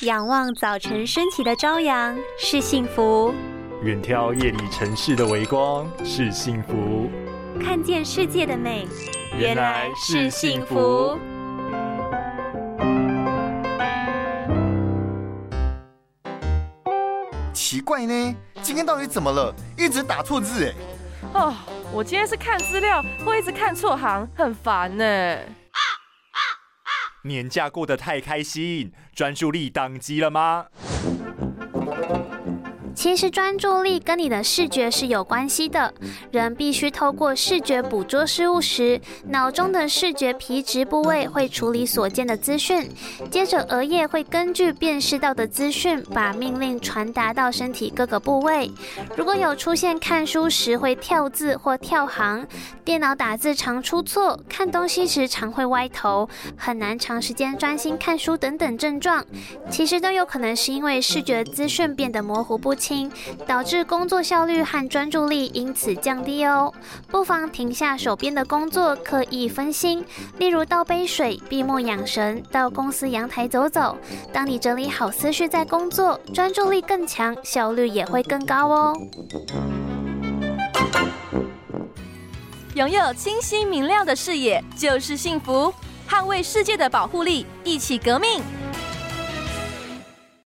仰望早晨升起的朝阳是幸福，远眺夜里城市的微光是幸福，看见世界的美原来是幸福。奇怪呢，今天到底怎么了？一直打错字哎！哦，我今天是看资料，会一直看错行，很烦呢。年假过得太开心，专注力宕机了吗？其实专注力跟你的视觉是有关系的。人必须透过视觉捕捉事物时，脑中的视觉皮质部位会处理所见的资讯，接着额叶会根据辨识到的资讯，把命令传达到身体各个部位。如果有出现看书时会跳字或跳行，电脑打字常出错，看东西时常会歪头，很难长时间专心看书等等症状，其实都有可能是因为视觉资讯变得模糊不清。导致工作效率和专注力因此降低哦，不妨停下手边的工作，刻意分心，例如倒杯水，闭目养神，到公司阳台走走。当你整理好思绪再工作，专注力更强，效率也会更高哦。拥有清晰明亮的视野就是幸福，捍卫世界的保护力，一起革命。